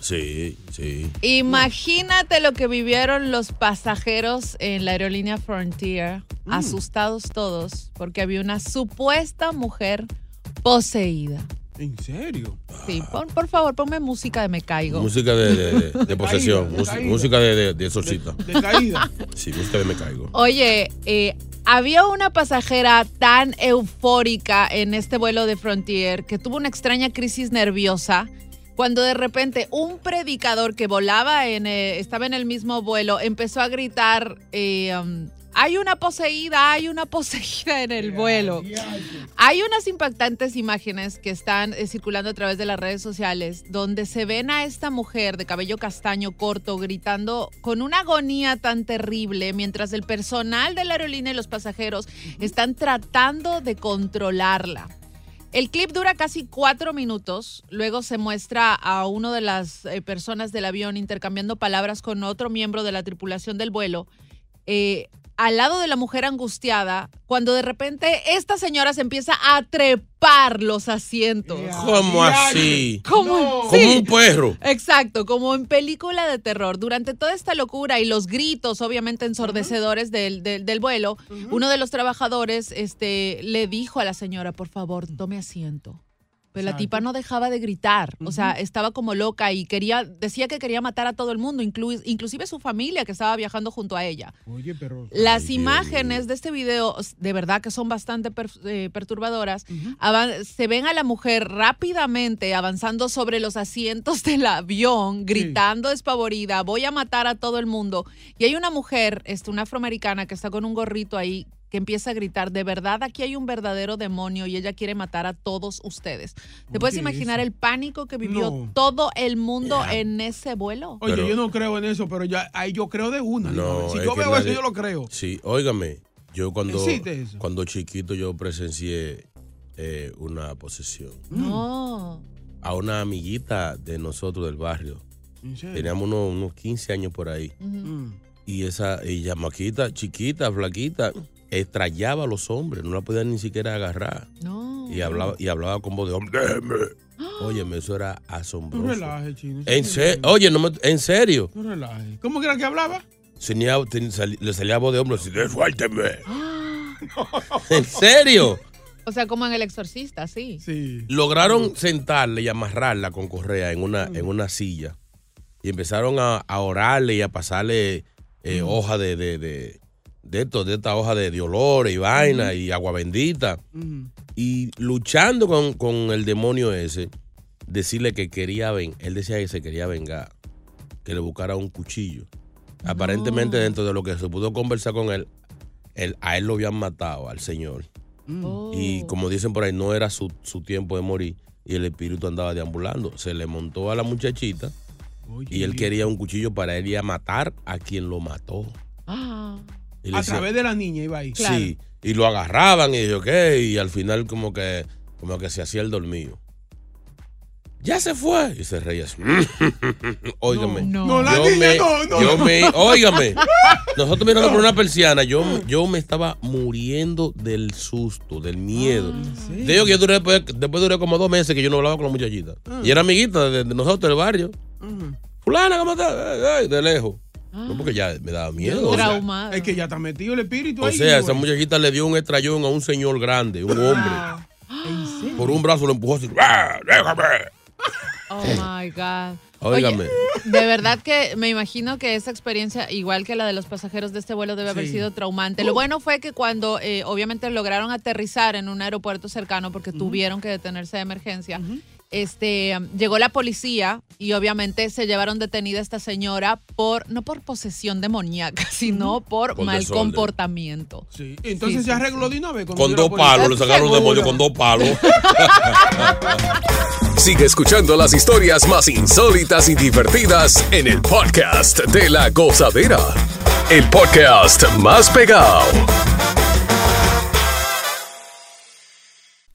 Sí, sí. Imagínate lo que vivieron los pasajeros en la aerolínea Frontier, asustados todos, porque había una supuesta mujer poseída. ¿En serio? Sí, pon- por favor, ponme música de Me Caigo. Música de, de- de- de posesión. de Música- caída. música de, de, de exorcista. De caída. Sí, música de me caigo. Oye, eh, había una pasajera tan eufórica en este vuelo de Frontier que tuvo una extraña crisis nerviosa cuando de repente un predicador que volaba en, eh, estaba en el mismo vuelo empezó a gritar, eh, um, hay una poseída, hay una poseída en el vuelo. Hay unas impactantes imágenes que están eh, circulando a través de las redes sociales donde se ven a esta mujer de cabello castaño corto gritando con una agonía tan terrible mientras el personal de la aerolínea y los pasajeros están tratando de controlarla. El clip dura casi cuatro minutos. Luego se muestra a una de las eh, personas del avión intercambiando palabras con otro miembro de la tripulación del vuelo. eh, al lado de la mujer angustiada, cuando de repente esta señora se empieza a trepar los asientos. ¿Cómo así? Como, sí. un perro. Exacto, como en película de terror. Durante toda esta locura y los gritos, obviamente ensordecedores del, del- del vuelo, uno de los trabajadores este, le dijo a la señora, por favor, tome asiento. Pero la tipa no dejaba de gritar, o sea, estaba como loca y quería, decía que quería matar a todo el mundo, inclu- inclusive su familia que estaba viajando junto a ella. Oye, pero. Las imágenes de este video, de verdad que son bastante per- eh, perturbadoras. Se ven a la mujer rápidamente avanzando sobre los asientos del avión, gritando despavorida, voy a matar a todo el mundo. Y hay una mujer, este, una afroamericana, que está con un gorrito ahí que empieza a gritar, de verdad aquí hay un verdadero demonio y ella quiere matar a todos ustedes. ¿Te puedes imaginar eso. el pánico que vivió No. todo el mundo en ese vuelo? Oye, Pero- yo no creo en eso, pero ya ahí yo creo de una. No, si yo veo eso, nadie- yo lo creo. Sí, óigame, yo cuando, eso. cuando chiquito yo presencié eh, una posesión. No. A una amiguita de nosotros del barrio. Teníamos unos, unos 15 años por ahí. Mm. Y esa ella maquita, chiquita, flaquita, estrellaba a los hombres, no la podían ni siquiera agarrar. No. Y hablaba, y hablaba con voz de hombre. "Déjeme". Óyeme, eso era No asombroso. relaje, chino. En se- Oye, no me- en serio. No relaje. ¿Cómo que era que hablaba? Tenía- ten- le salía voz de hombre así, suélteme. ¿En serio? O sea, como en El Exorcista, sí. Sí. Lograron sentarle y amarrarla con correa en una, en una silla. Y empezaron a, a orarle y a pasarle eh, hoja de, de, de, de esto, de esta hoja de, de olores y vaina y agua bendita. Y luchando con, con el demonio ese, decirle que quería ven, él decía que se quería vengar. que le buscara un cuchillo. Aparentemente, dentro de lo que se pudo conversar con él, él- a él lo habían matado, al señor. Oh. Y como dicen por ahí, no era su, su tiempo de morir y el espíritu andaba deambulando. Se le montó a la muchachita y él quería un cuchillo para él ir a matar a quien lo mató. Ah. Y A decía- través de la niña iba ahí. Sí, y lo agarraban y dije, ok, y al final como que, como que se hacía el dormido. Ya se fue. Y se reía así. Óigame. No, no, la yo niña me, no, no, yo no. me, óigame. Nosotros mirando por una persiana, yo, yo me estaba muriendo del susto, del miedo. Te digo que yo duré, después, después duré como dos meses que yo no hablaba con la muchachita. Ah. Y era amiguita de, de nosotros del barrio. Fulana, ¿cómo estás? Ay, ay, de lejos. No, porque ya me daba miedo. o sea, Traumado. Es que ya está metido el espíritu o ahí. sea, esa güey. muchachita le dio un estrellón a un señor grande, un hombre. Por un brazo lo empujó así. ¡Ah, déjame! Oh my God. Óigame. De verdad que me imagino que esa experiencia, igual que la de los pasajeros de este vuelo, debe haber Sí. sido traumante. Lo bueno fue que cuando eh, obviamente lograron aterrizar en un aeropuerto cercano porque tuvieron que detenerse de emergencia, este, llegó la policía y obviamente se llevaron detenida a esta señora por, no por posesión demoníaca, sino por, Por mal desorden. comportamiento. Sí. Entonces Sí, se sí, arregló de una vez. Con dos palos, le sacaron un demonio con dos palos. Sigue escuchando las historias más insólitas y divertidas en el podcast de la gozadera. El podcast más pegado.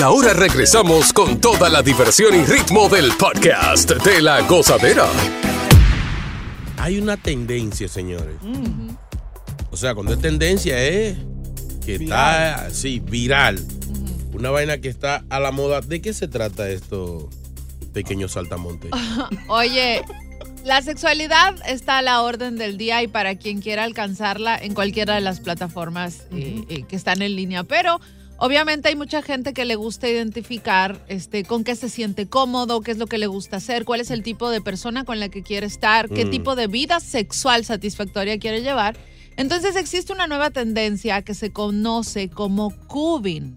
Y ahora regresamos con toda la diversión y ritmo del podcast de la gozadera. Hay una tendencia, señores. O sea, cuando es tendencia es que está así, viral. Una vaina que está a la moda. ¿De qué se trata esto, pequeño saltamonte? Oye, la sexualidad está a la orden del día y para quien quiera alcanzarla en cualquiera de las plataformas eh, eh, que están en línea. Pero obviamente hay mucha gente que le gusta identificar este, con qué se siente cómodo, qué es lo que le gusta hacer, cuál es el tipo de persona con la que quiere estar, qué Mm. tipo de vida sexual satisfactoria quiere llevar. Entonces existe una nueva tendencia que se conoce como cubing.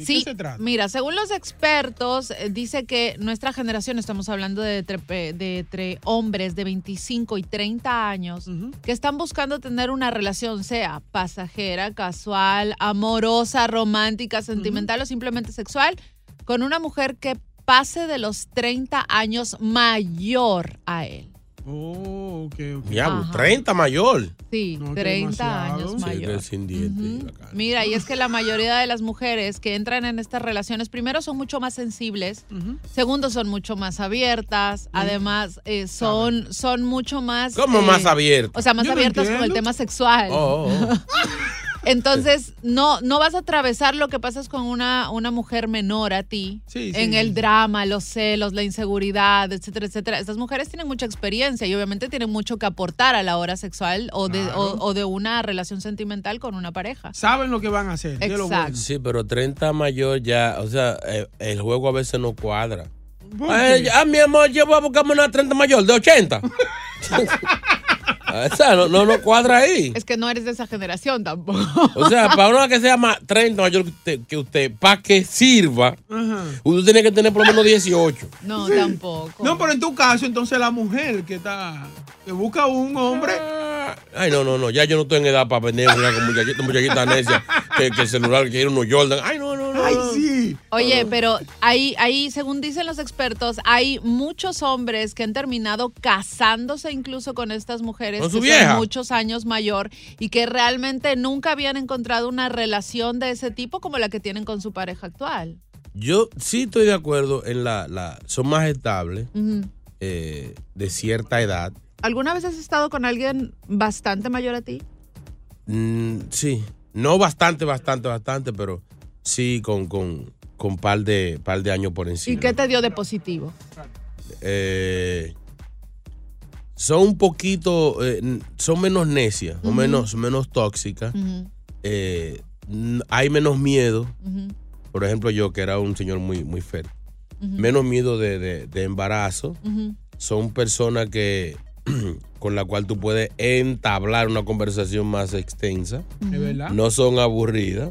¿De Sí, qué se trata? mira, según los expertos, eh, dice que nuestra generación, estamos hablando de, entre- eh, de entre hombres de 25 y 30 años, que están buscando tener una relación, sea pasajera, casual, amorosa, romántica, sentimental o simplemente sexual, con una mujer que pase de los 30 años mayor a él. Oh, ok, ok. Diablo, Ajá. 30 mayor. Sí, No, que 30 demasiado. años Sí, mayor. que sin dientes. Mira, y es que la mayoría de las mujeres que entran en estas relaciones, primero son mucho más sensibles, segundo son mucho más abiertas, además eh, son, son mucho más... ¿Cómo eh, más abiertas? O sea, más Yo no abiertas con el tema sexual. Oh, oh, oh. Entonces, no, no vas a atravesar lo que pasa con una, una mujer menor a ti Sí, en sí, el sí. drama, los celos, la inseguridad, etcétera, etcétera. Estas mujeres tienen mucha experiencia y obviamente tienen mucho que aportar a la hora sexual o de, o, o de una relación sentimental con una pareja. Saben lo que van a hacer. es lo Exacto. bueno. Sí, pero 30 mayor ya, o sea, eh, el juego a veces no cuadra. Ah, mi amor, yo voy a buscarme una 30 mayor de 80. o sea, no, no, no cuadra ahí. Es que no eres de esa generación tampoco. O sea, para una que sea más 30 mayor que usted, que usted para que sirva, usted tiene que tener por lo menos 18. No, Sí. tampoco. No, pero en tu caso, entonces la mujer que está, que busca un hombre. Ay, no, no, no, ya yo no estoy en edad para jugar con muchachita, muchachita necia, que, que el celular quiere unos Jordan. Ay, no. Sí. Oye, pero ahí, ahí, según dicen los expertos, hay muchos hombres que han terminado casándose incluso con estas mujeres Con que son muchos años mayor y que realmente nunca habían encontrado una relación de ese tipo como la que tienen con su pareja actual. Yo sí estoy de acuerdo en la, la son más estables eh, de cierta edad. ¿Alguna vez has estado con alguien bastante mayor a ti? Mm, sí, no bastante, bastante, bastante, pero sí con con con par de par de años por ¿Y encima. qué te dio de positivo? Eh, son un poquito, eh, son menos necias o Ujú. menos menos tóxicas. Eh, hay menos miedo. Por ejemplo, yo que era un señor muy muy fértil. Menos miedo de, de- de embarazo. son personas que con la cual tú puedes entablar una conversación más extensa. Es verdad. No son aburridas.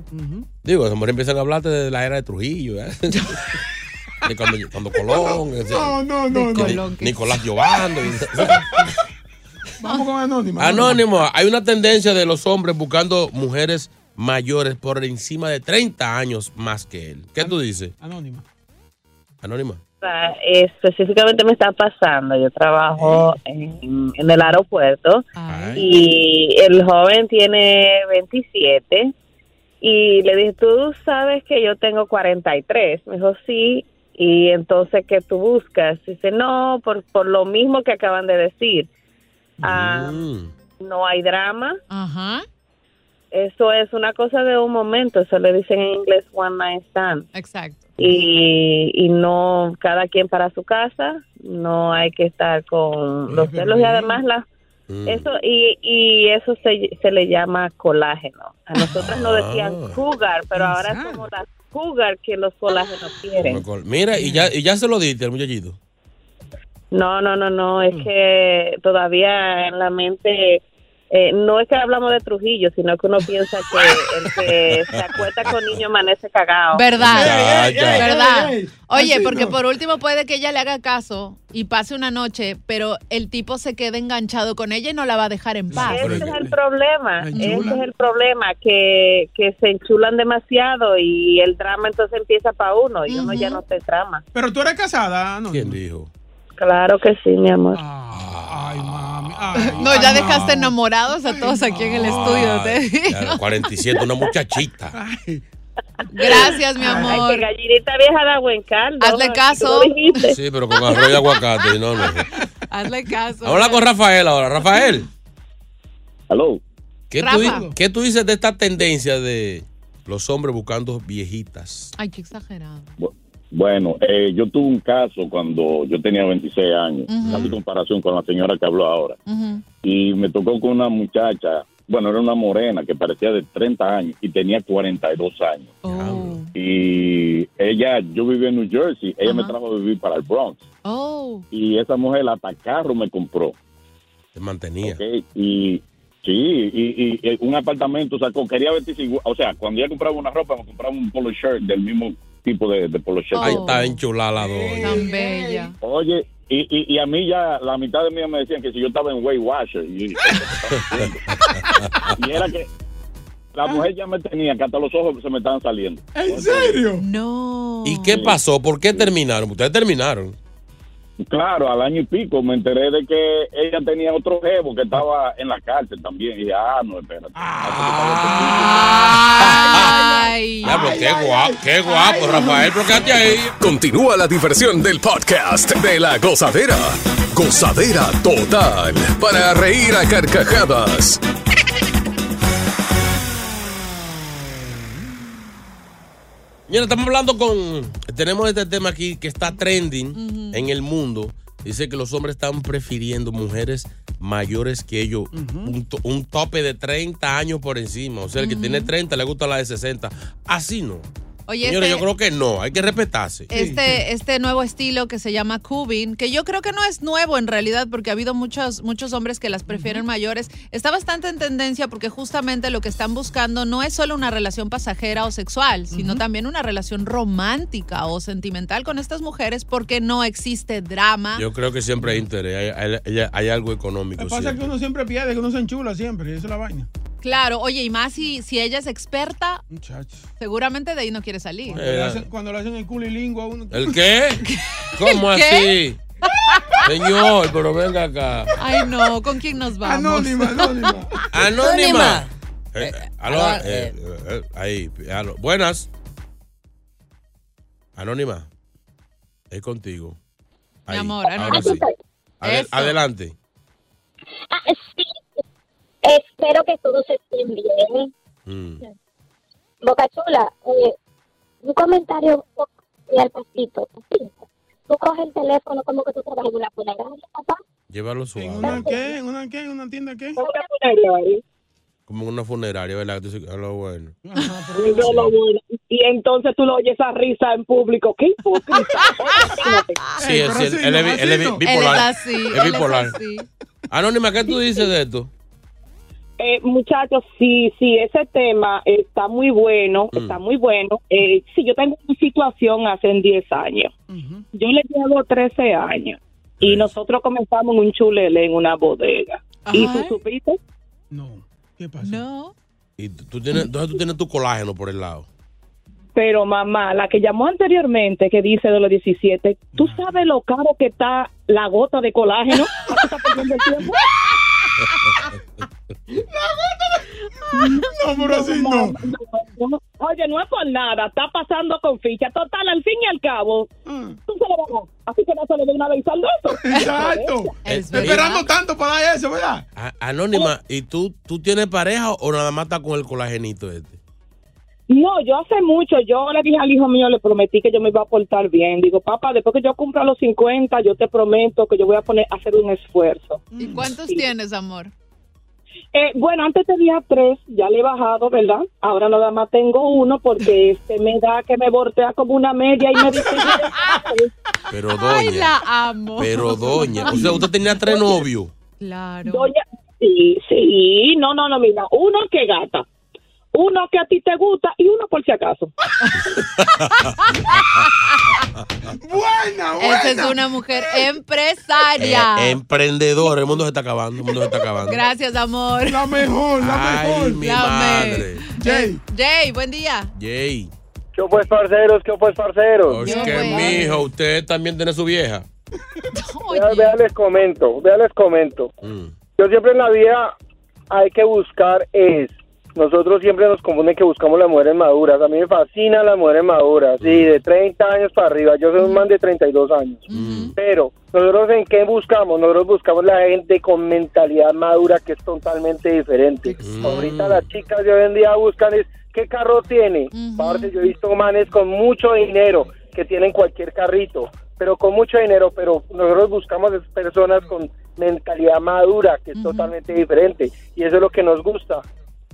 Digo, las mujeres empiezan a hablarte de la era de Trujillo, ¿eh? de cuando, cuando Colón, ese- No, no, no, Ni- no. Nicolás Giovando. y- Vamos con Anónimo. Anónimo, hay una tendencia de los hombres buscando mujeres mayores por encima de 30 años más que él. ¿Qué tú dices? Anónima. Anónima. Específicamente me está pasando. Yo trabajo en, en el aeropuerto y el joven tiene 27 y le dije, tú sabes que yo tengo 43. Me dijo, sí. Y entonces, ¿qué tú buscas? Dice, no, por, por lo mismo que acaban de decir. Ah, No hay drama. Ajá. Eso es una cosa de un momento. Eso le dicen en inglés one night stand. Exacto. Y, y no cada quien para su casa no hay que estar con los celos y además la eso y, y eso se, se le llama colágeno. A nosotros nos decían Ah. cougar pero ahora somos las cougar que los colágenos quieren. Mira, y ya, y ya se lo diste al muchachito. no no no no es que todavía en la mente eh, no es que hablamos de Trujillo, sino que uno piensa que el que se acuesta con niño amanece cagado. ¿Verdad? Ey, ey, ey, ¿Verdad? ey, ey. Oye, porque no. por último puede que ella le haga caso y pase una noche, pero el tipo se quede enganchado con ella y no la va a dejar en paz. Ese es el problema, ese es el problema, que, que se enchulan demasiado y el drama entonces empieza para uno y uno ya no te trama. Pero tú eres casada, Anónimo. ¿Quién dijo? Claro que sí, mi amor. No, ya dejaste enamorados a todos aquí en el estudio. te digo. Ya, 47, una muchachita. Gracias, mi Ay, amor. que gallinita vieja da buen caldo. Hazle caso. Sí, pero con arroz y aguacate. No, no. Hazle caso. Habla con Rafael ahora. Rafael. Aló. ¿Qué, tú, di- qué tú dices de esta tendencia de los hombres buscando viejitas? Ay, qué exagerado. Bueno, eh, yo tuve un caso cuando yo tenía 26 años, Ujú. casi comparación con la señora que habló ahora. Y me tocó con una muchacha, bueno, era una morena que parecía de 30 años y tenía 42 años. Oh. Y ella, yo vivía en New Jersey, ella me trajo a vivir para el Bronx. Oh. Y esa mujer hasta carro me compró. Te mantenía. Ok, Y sí, y, y- y un apartamento sacó, quería vestirse igual. O sea, cuando ella compraba una ropa, me compraba un polo shirt del mismo tipo de, de polo shirt. Ahí está enchulada la doña. Tan bella. Oye, y, y, y a mí ya, la mitad de mí me decían que si yo estaba en Weight Watcher. Y, y era que la mujer ya me tenía, que hasta los ojos se me estaban saliendo. ¿En serio? No. ¿Y qué pasó? ¿Por qué terminaron? Ustedes terminaron. Claro, al año y pico me enteré de que ella tenía otro jevo que estaba en la cárcel también. Y dije, ah, no, espérate. Ay. Ya, pero qué guapo, qué guapo, Rafael, quédate ahí. Continúa la diversión del podcast de la gozadera. Gozadera total. Para reír a carcajadas. Mira, estamos hablando con. Tenemos este tema aquí que está trending en el mundo. Dice que los hombres están prefiriendo mujeres mayores que ellos. un, to- un tope de 30 años por encima. O sea, el que tiene 30 le gusta la de 60. Así no. Oye, Señores, este- yo creo que no. Hay que respetarse. Este, este nuevo estilo que se llama cubing, que yo creo que no es nuevo en realidad, porque ha habido muchos, muchos hombres que las prefieren mayores, está bastante en tendencia porque justamente lo que están buscando no es solo una relación pasajera o sexual, sino también una relación romántica o sentimental con estas mujeres porque no existe drama. Yo creo que siempre hay interés. Hay, hay- hay- hay algo económico. Lo que pasa es que uno siempre pierde, que uno se enchula siempre, y esa es la vaina. Claro, oye, y más si, si ella es experta, Muchacho. seguramente de ahí no quiere salir. Cuando, le hacen, cuando le hacen el culilingo a uno. ¿El qué? ¿Cómo ¿El qué? así? Señor, pero venga acá. Ay, no, ¿con quién nos vamos? Anónima, anónima. Anónima. Eh, aló, aló, eh, eh, ahí, aló. Buenas. Anónima. Es contigo. Mi amor, ahora Anónima. sí. Adelante. Ah, sí. Espero que todos estén bien. Mm. Boca Chula, eh, un comentario y al pasito. pasito. Tú coges el teléfono como que tú trabajas en una funeraria, papá. Llévalo ¿En suave. una qué? ¿En una qué? ¿En una tienda qué? Como en una funeraria, ¿verdad? Tú dices, a lo bueno. Yo lo bueno. Y entonces tú lo oyes esa risa en público. ¡Qué hipócrita! Sí, es, él, él es bi- él es bi- bipolar. Él es así, Es bipolar. así. Anónima, ¿qué tú dices de esto? Eh, muchachos, sí, sí, ese tema está muy bueno, está muy bueno. Eh, sí, yo tengo una situación hace 10 años. Yo le llevo 13 años y nosotros comenzamos en un chulele en una bodega. ¿Y tú supiste? ¿Qué pasó? No. Y tú tienes, entonces tú tienes tu colágeno por el lado. Pero mamá, la que llamó anteriormente, que dice de los 17, ¿tú sabes lo caro que está la gota de colágeno? ¿Tú estás perdiendo el tiempo? No, pero así no. Oye, no es por nada, está pasando con ficha. Total, al fin y al cabo, tú se lo vas a. Así que no se le dé una vez al eso. Exacto. Es Esperando tanto para dar eso, ¿verdad? A- Anónima, ¿y tú, tú tienes pareja o nada más estás con el colagenito este? No, yo hace mucho, yo le dije al hijo mío, le prometí que yo me iba a portar bien. Digo, papá, después que yo cumpla los 50, yo te prometo que yo voy a poner a hacer un esfuerzo. ¿Y cuántos Sí. tienes, amor? Eh, bueno, antes tenía tres, ya le he bajado, ¿verdad? Ahora nada más tengo uno porque este me da que me voltea como una media y me dice... Pero Ay, doña, la amo. pero doña. O sea, usted tenía tres novios. Claro. Doña, sí, sí, no, no, no, mira, uno que gata, uno que a ti te gusta y uno por si acaso. Buena, buena. Esa es una mujer empresaria. Eh, emprendedor, el mundo se está acabando, el mundo se está acabando. Gracias, amor. La mejor, la Ay, mejor. mi La madre. Jay. Jay, buen día. Jay. ¿Qué pues, parceros? ¿Qué pues, parceros? Pues que mijo, usted también tiene su vieja. Vea, vea, les comento, vea, les comento. Mm. Yo siempre en la vida hay que buscar es. Nosotros siempre nos confunden que buscamos las mujeres maduras. A mí me fascinan las mujeres maduras, sí, de 30 años para arriba. Yo soy un man de 32 años. Pero, ¿nosotros en qué buscamos? Nosotros buscamos la gente con mentalidad madura que es totalmente diferente. Ahorita las chicas de hoy en día buscan es, ¿qué carro tiene? Yo he visto manes con mucho dinero que tienen cualquier carrito, pero con mucho dinero, pero nosotros buscamos es personas con mentalidad madura, que es totalmente diferente, y eso es lo que nos gusta.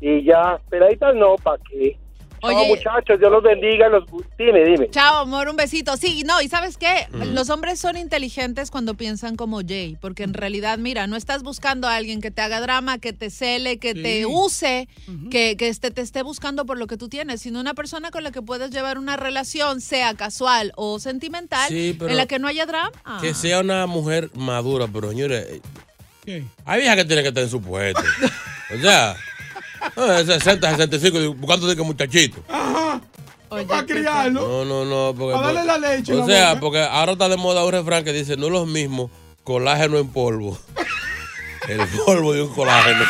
Y ya, peladitas no, ¿para qué? Chao, Oye. muchachos, Dios los bendiga, los... dime, dime. Chao, amor, un besito. Sí, no, y ¿sabes qué? Mm. Los hombres son inteligentes cuando piensan como Jay, porque en realidad, mira, no estás buscando a alguien que te haga drama, que te cele, que te use, que, que este, te esté buscando por lo que tú tienes, sino una persona con la que puedes llevar una relación, sea casual o sentimental, Sí, pero- en la que no haya drama. Que sea una mujer madura, pero señores, ¿Qué? hay viejas que tienen que estar en su puesto. O sea, 60, 65, digo, buscando de que muchachito. Ajá. Oye, Para criarlo. No, no, no. Porque, Para darle la leche O la sea, boca. porque ahora está de moda un refrán que dice, no es lo mismo colágeno en polvo. El polvo de un colágeno.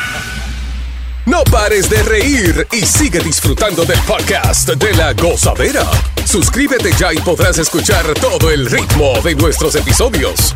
No pares de reír y sigue disfrutando del podcast de la gozadera. Suscríbete ya y podrás escuchar todo el ritmo de nuestros episodios.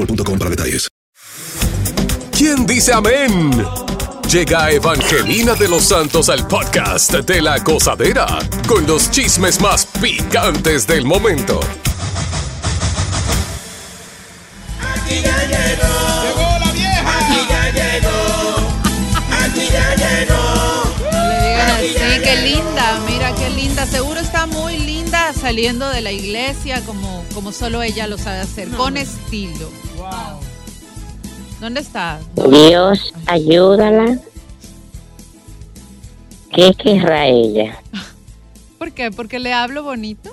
boostmobile.com para detalles. ¿Quién dice amén? Llega Evangelina de los Santos al podcast de la gozadera con los chismes más picantes del momento. Aquí ya llegó. Llegó la vieja. Aquí ya llegó. Aquí ya llegó. No le digan así, qué linda, mira qué linda. Seguro está muy linda saliendo de la iglesia como, como solo ella lo sabe hacer, con estilo. ¿Dónde está? Dios, ayúdala. ¿Qué querrá ella? ¿Por qué? ¿Porque le hablo bonito?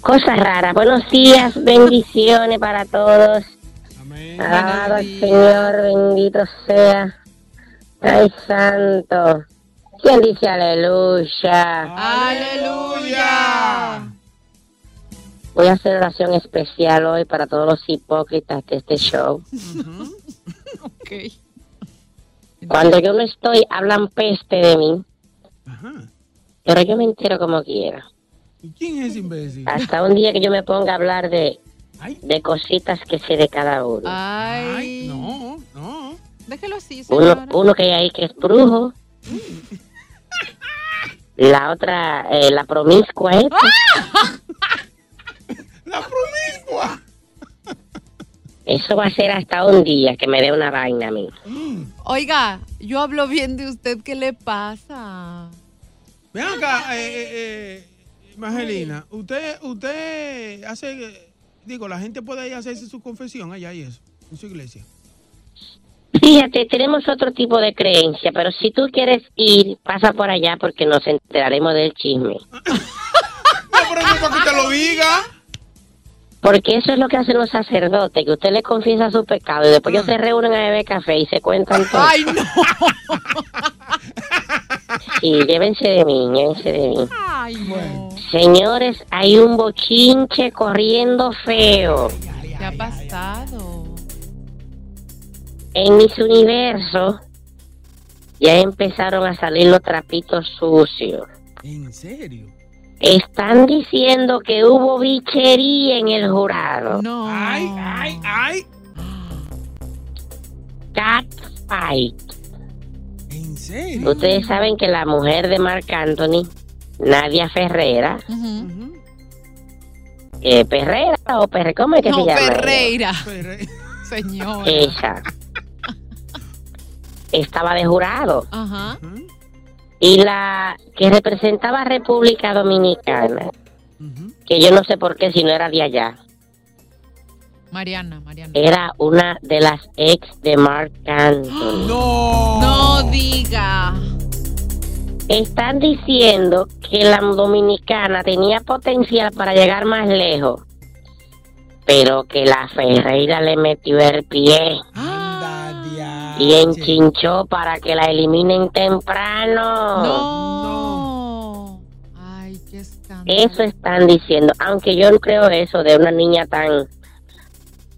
Cosa rara. Buenos días, bendiciones para todos. Alabado al Señor, bendito sea. Ay, santo. ¿Quién dice aleluya? ¡Aleluya! Voy a hacer oración especial hoy para todos los hipócritas de este show. Ok. Cuando yo no estoy, hablan peste de mí. Pero yo me entero como quiera. ¿Y quién es imbécil? Hasta un día que yo me ponga a hablar de, de cositas que sé de cada uno. Ay. no, no. Déjelo así, Uno, señora. uno que hay ahí que es brujo. La otra, eh, la promiscua esta. La promiscua. Eso va a ser hasta un día que me dé una vaina a mí. Oiga, yo hablo bien de usted, ¿qué le pasa? Ven acá, eh, eh, eh, usted, usted hace, eh, digo, la gente puede ir a hacerse su confesión allá y eso, en su iglesia. Fíjate, tenemos otro tipo de creencia, pero si tú quieres ir, pasa por allá porque nos enteraremos del chisme. No, pero no para que usted lo diga. Porque eso es lo que hacen los sacerdotes, que usted le confiesa su pecado y después ellos se reúnen a beber café y se cuentan todo. ¡Ay, no! Sí, llévense de mí, llévense de mí. ¡Ay, no! Señores, hay un bochinche corriendo feo. ¿Qué ha pasado? En mis universos ya empezaron a salir los trapitos sucios. ¿En serio? Están diciendo que hubo bichería en el jurado. No. Ay, ay, ay. Catfight. ¿En serio? Ustedes saben que la mujer de Marc Anthony, Nadia Ferrera, eh, Perrera o Perre, ¿cómo es que No, se llama? Ferreira. Señora. Ella. Estaba de jurado. Ajá. Y la que representaba a República Dominicana, que yo no sé por qué si no era de allá, Mariana, Mariana. era una de las ex de Mark Anthony. No. No diga. Están diciendo que la dominicana tenía potencial para llegar más lejos, pero que la Ferreira le metió el pie y enchinchó para que la eliminen temprano. No. Ay, qué escándalo. Eso están diciendo, aunque yo no creo eso de una niña tan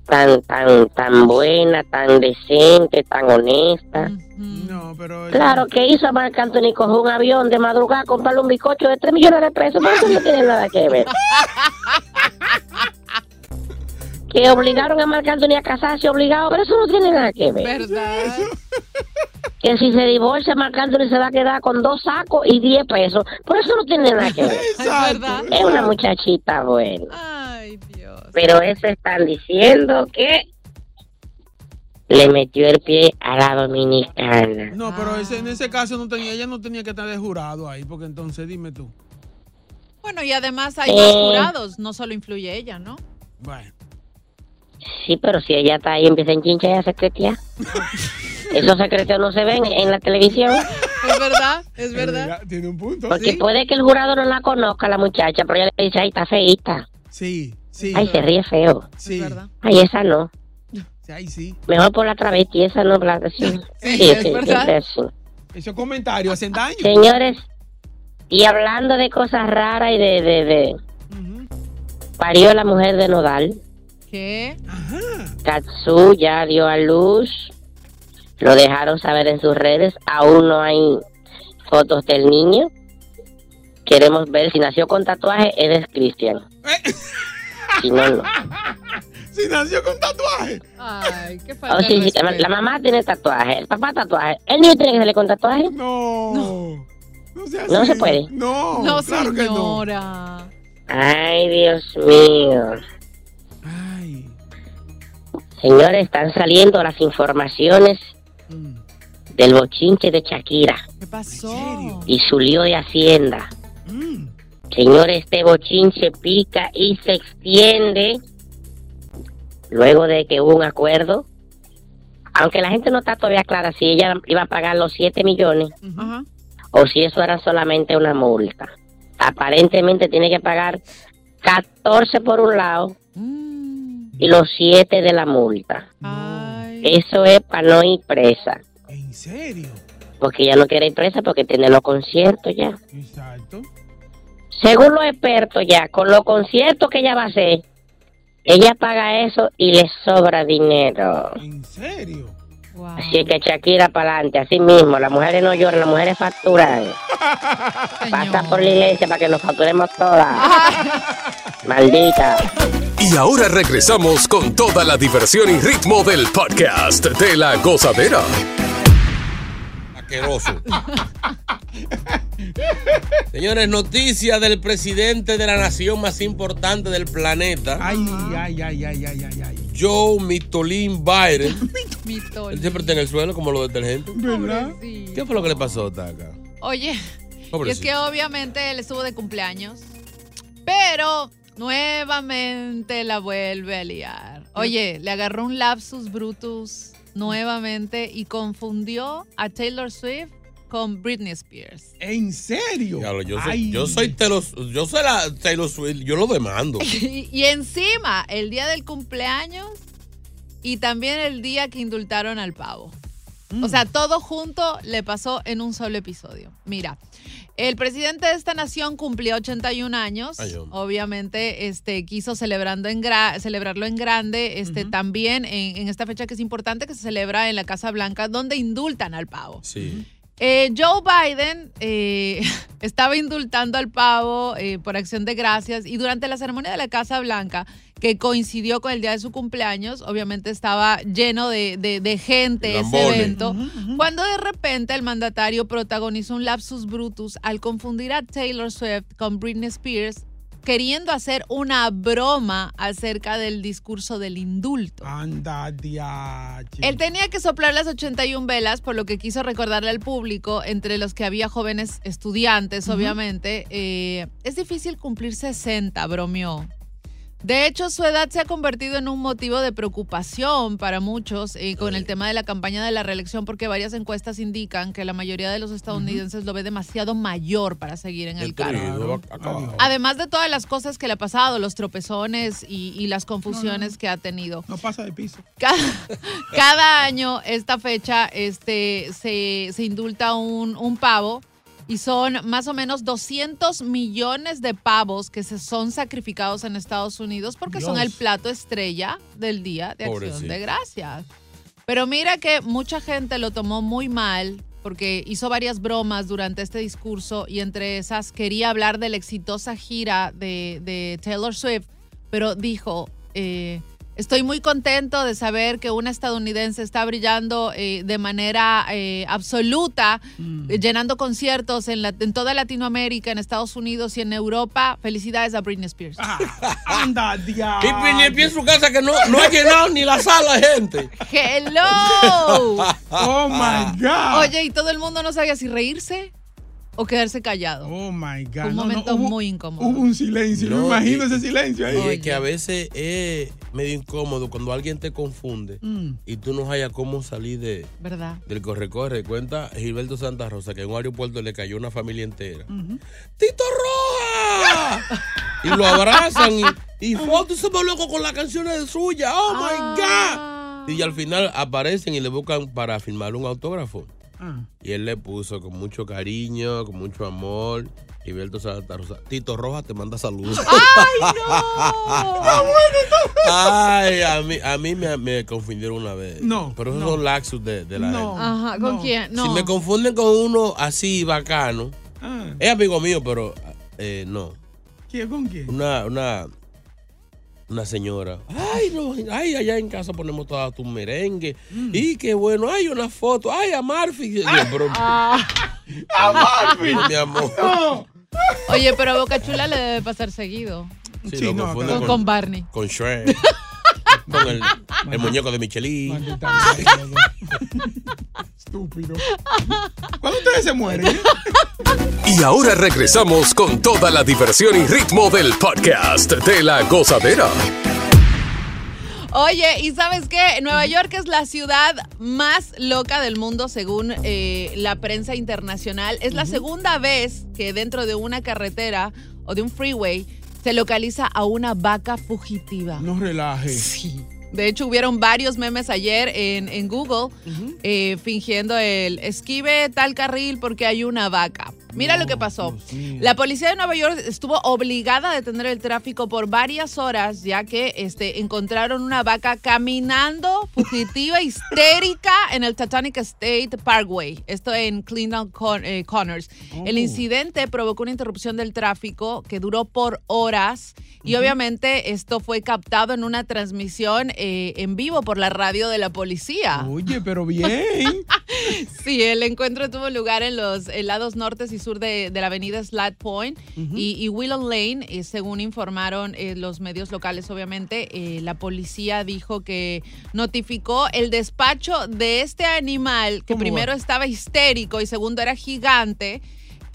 tan tan tan buena, tan decente, tan honesta. No, pero. Claro, que hizo a Marc Anthony coger un avión de madrugada, comprarle un bizcocho de 3 millones de pesos, pero eso no tiene nada que ver. Que obligaron a Marc Anthony a casarse obligado, pero eso no tiene nada que ver. ¿Verdad? Que si se divorcia, Marc Anthony se va a quedar con dos sacos y 10 pesos, pero eso no tiene nada que ver. Es verdad. Es una muchachita buena. Ay, Dios. Pero eso están diciendo que le metió el pie a la dominicana. No, pero ese, en ese caso no tenía, ella no tenía que estar de jurado ahí, porque entonces dime tú. Bueno, y además hay Eh. más jurados, no solo influye ella, ¿no? Bueno. Sí, pero si ella está ahí, empieza en chincha y a secretear. Esos secretos no se ven en la televisión. Es verdad, es verdad. Tiene un punto. Porque puede que el jurado no la conozca, la muchacha, pero ella le dice, ay, está feíta. Sí, sí. Ay, se ríe feo. Sí. Ay, esa no. Ahí sí. Mejor por la travesti, esa no. La, sí, sí, Sí, es sí, verdad. así. Esos comentarios hacen daño. Señores, y hablando de cosas raras y de... de, de Parió la mujer de Nodal. ¿Qué? Katsu ya dio a luz. Lo dejaron saber en sus redes. Aún no hay fotos del niño. Queremos ver si nació con tatuaje, es Cristian. Si no, no. Si nació con tatuaje. Ay, qué Oh, falta sí, de sí, la, mamá tiene tatuaje, el papá tatuaje. ¿El niño tiene que salir con tatuaje? No. No, se, No se puede. No, No, claro que no. señora. Ay, Dios mío. Señores, están saliendo las informaciones del bochinche de Shakira ¿Qué pasó? y su lío de Hacienda. Señores, este bochinche pica y se extiende luego de que hubo un acuerdo. Aunque la gente no está todavía clara si ella iba a pagar los 7 millones o si eso era solamente una multa. Aparentemente tiene que pagar 14 por un lado y los 7 de la multa. Eso es para no ir presa. ¿En serio? Porque ella no quiere ir presa porque tiene los conciertos ya. Exacto. Según los expertos ya, con los conciertos que ella va a hacer, ella paga eso y le sobra dinero. ¿En serio? Así que Shakira para adelante, así mismo, las mujeres no lloran, las mujeres facturan. Pasa por la iglesia para que nos facturemos todas. Maldita. Y ahora regresamos con toda la diversión y ritmo del podcast de la gozadera. Asqueroso. Señores, noticia del presidente de la nación más importante del planeta. Ay, ay, ay, ay, ay, ay, ay. Joe Mitolín Biden. Mitol. Él siempre está en el suelo como los detergentes. ¿Verdad? ¿Qué fue lo que le pasó, Taca? Oye, y es que obviamente él estuvo de cumpleaños, pero nuevamente la vuelve a liar. Oye, le agarró un lapsus brutus nuevamente y confundió a Taylor Swift con Britney Spears. ¿En serio? Diablo, yo, soy, yo soy Taylor, yo soy la Taylor Swift, yo lo demando. Y, y encima, el día del cumpleaños y también el día que indultaron al pavo. O sea, todo junto le pasó en un solo episodio. Mira, el presidente de esta nación cumplió 81 años. Ay. Obviamente, este, quiso celebrando en gra- celebrarlo en grande. Este, También en, en esta fecha que es importante, que se celebra en la Casa Blanca, donde indultan al pavo. Sí. Eh, Joe Biden eh, estaba indultando al pavo eh, por acción de gracias y durante la ceremonia de la Casa Blanca, que coincidió con el día de su cumpleaños, obviamente estaba lleno de, de- de gente ese evento, cuando de repente el mandatario protagonizó un lapsus brutus al confundir a Taylor Swift con Britney Spears, queriendo hacer una broma acerca del discurso del indulto. Anda, diache. Él tenía que soplar las 81 velas, por lo que quiso recordarle al público, entre los que había jóvenes estudiantes, obviamente. eh, es difícil cumplir 60, bromeó. De hecho, su edad se ha convertido en un motivo de preocupación para muchos eh, con el tema de la campaña de la reelección, porque varias encuestas indican que la mayoría de los estadounidenses lo ve demasiado mayor para seguir en el cargo. Además de todas las cosas que le ha pasado, los tropezones y, y las confusiones que ha tenido. No pasa de piso. Cada, cada año, esta fecha, este, se, se indulta un, un pavo y son más o menos 200 millones de pavos que se son sacrificados en Estados Unidos porque son el plato estrella del Día de Acción de Gracias. Pero mira que mucha gente lo tomó muy mal porque hizo varias bromas durante este discurso y entre esas quería hablar de la exitosa gira de, de Taylor Swift, pero dijo, eh, estoy muy contento de saber que una estadounidense está brillando eh, de manera eh, absoluta, eh, llenando conciertos en, la- en toda Latinoamérica, en Estados Unidos y en Europa. Felicidades a Britney Spears. Anda, diache. Y Britney Spears su casa que no, no ha llenado ni la sala gente. ¡Hello! Oh my God. Oye, y todo el mundo no sabía si reírse o quedarse callado. Oh my God. Un No, no, momento hubo- muy incómodo. Hubo un silencio. No, No, imagino y- ese silencio ahí. Y es que a veces es medio incómodo cuando alguien te confunde Mm. y tú no hayas cómo salir de, ¿Verdad? del corre-corre. Cuenta Gilberto Santa Rosa que en un aeropuerto le cayó una familia entera. ¡Tito Roja! Y lo abrazan y, y foto, somos locos con las canciones de suya. Oh my God. Y al final aparecen y le buscan para firmar un autógrafo. Ah. Y él le puso con mucho cariño, con mucho amor. Gilberto Santa Rosa. Tito Roja te manda saludos. ¡Ay, Ay, a mí, a mí me, me confundieron una vez. No, Pero esos no. son laxos de, de la no! gente. Ajá, ¿con quién? No. Si me confunden con uno así bacano, Ah. es amigo mío, pero eh, no. ¿Quién con quién? Una, una, una señora. Ay, no, ay, allá en casa ponemos toda tu merengue. Mm. Y qué bueno, hay una foto. Ay, a Marfi. Ah. ¡A Marfi! mi amor. Oye, pero a Boca Chula le debe pasar seguido. Sí, Sí, no, Con, con Barney. con Shrek. con el, el muñeco de Michelin. Estúpido. ¿Cuándo ustedes se mueren? Y ahora regresamos con toda la diversión y ritmo del podcast de la gozadera. Oye, ¿y sabes qué? Nueva York es la ciudad más loca del mundo según eh, la prensa internacional. Es la segunda vez que dentro de una carretera o de un freeway se localiza a una vaca fugitiva. No relaje. Sí. De hecho, hubieron varios memes ayer en, en Google eh, fingiendo el esquive tal carril porque hay una vaca. Mira lo que pasó. La policía de Nueva York estuvo obligada a detener el tráfico por varias horas, ya que este, encontraron una vaca caminando, fugitiva, histérica, en el Titanic State Parkway. Esto en Clinton Con- eh, Connors. El Oh. incidente provocó una interrupción del tráfico que duró por horas. Y obviamente esto fue captado en una transmisión eh, en vivo por la radio de la policía. Oye, pero bien. Sí, el encuentro tuvo lugar en los lados norte y sur de, de la avenida Slat Point y, y Willow Lane, eh, según informaron eh, los medios locales, obviamente, eh, la policía dijo que notificó el despacho de este animal que ¿Cómo primero va? estaba histérico y segundo era gigante.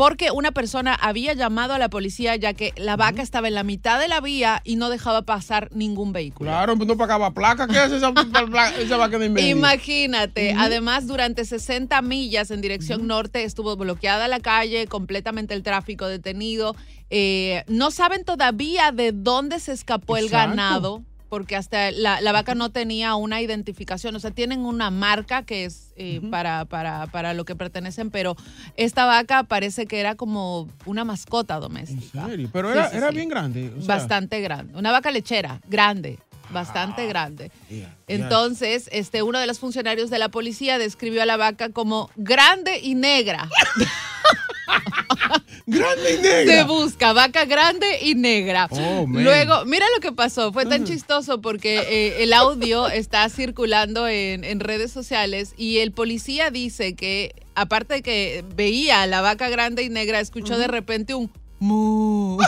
Porque una persona había llamado a la policía ya que la vaca estaba en la mitad de la vía y no dejaba pasar ningún vehículo. Claro, no pagaba placa. ¿Qué hace esa, esa vaca de en medio? Imagínate, además durante 60 millas en dirección norte estuvo bloqueada la calle, completamente el tráfico detenido. Eh, no saben todavía de dónde se escapó el ganado, porque hasta la, la vaca no tenía una identificación, o sea, tienen una marca que es eh, para, para, para lo que pertenecen, pero esta vaca parece que era como una mascota doméstica. ¿En serio? Pero Sí, era, sí, era sí. bien grande. o sea, Bastante grande. Una vaca lechera, grande, bastante grande. Entonces, este, uno de los funcionarios de la policía describió a la vaca como grande y negra. grande y negra. Se busca vaca grande y negra. Oh. Luego, mira lo que pasó. Fue tan chistoso porque eh, el audio está circulando en, en redes sociales y el policía dice que, aparte de que veía a la vaca grande y negra, escuchó de repente un.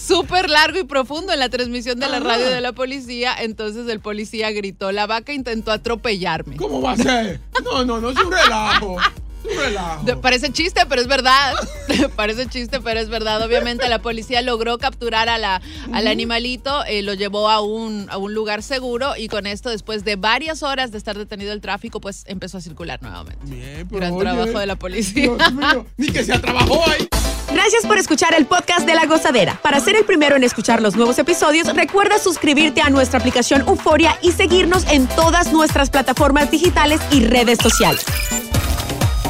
Súper largo y profundo en la transmisión de la Ajá. radio de la policía. Entonces el policía gritó: La vaca intentó atropellarme. ¿Cómo va a ser? No, no, no es un relajo. Relajo. Parece chiste, pero es verdad. Parece chiste, pero es verdad. Obviamente la policía logró capturar a la, al animalito, eh, lo llevó a un, a un lugar seguro y con esto, después de varias horas de estar detenido el tráfico, pues empezó a circular nuevamente. Bien, Gran oye, trabajo de la policía. Dios mío, ni que se trabajó ahí. Gracias por escuchar el podcast de La Gozadera. Para ser el primero en escuchar los nuevos episodios, recuerda suscribirte a nuestra aplicación Euforia y seguirnos en todas nuestras plataformas digitales y redes sociales.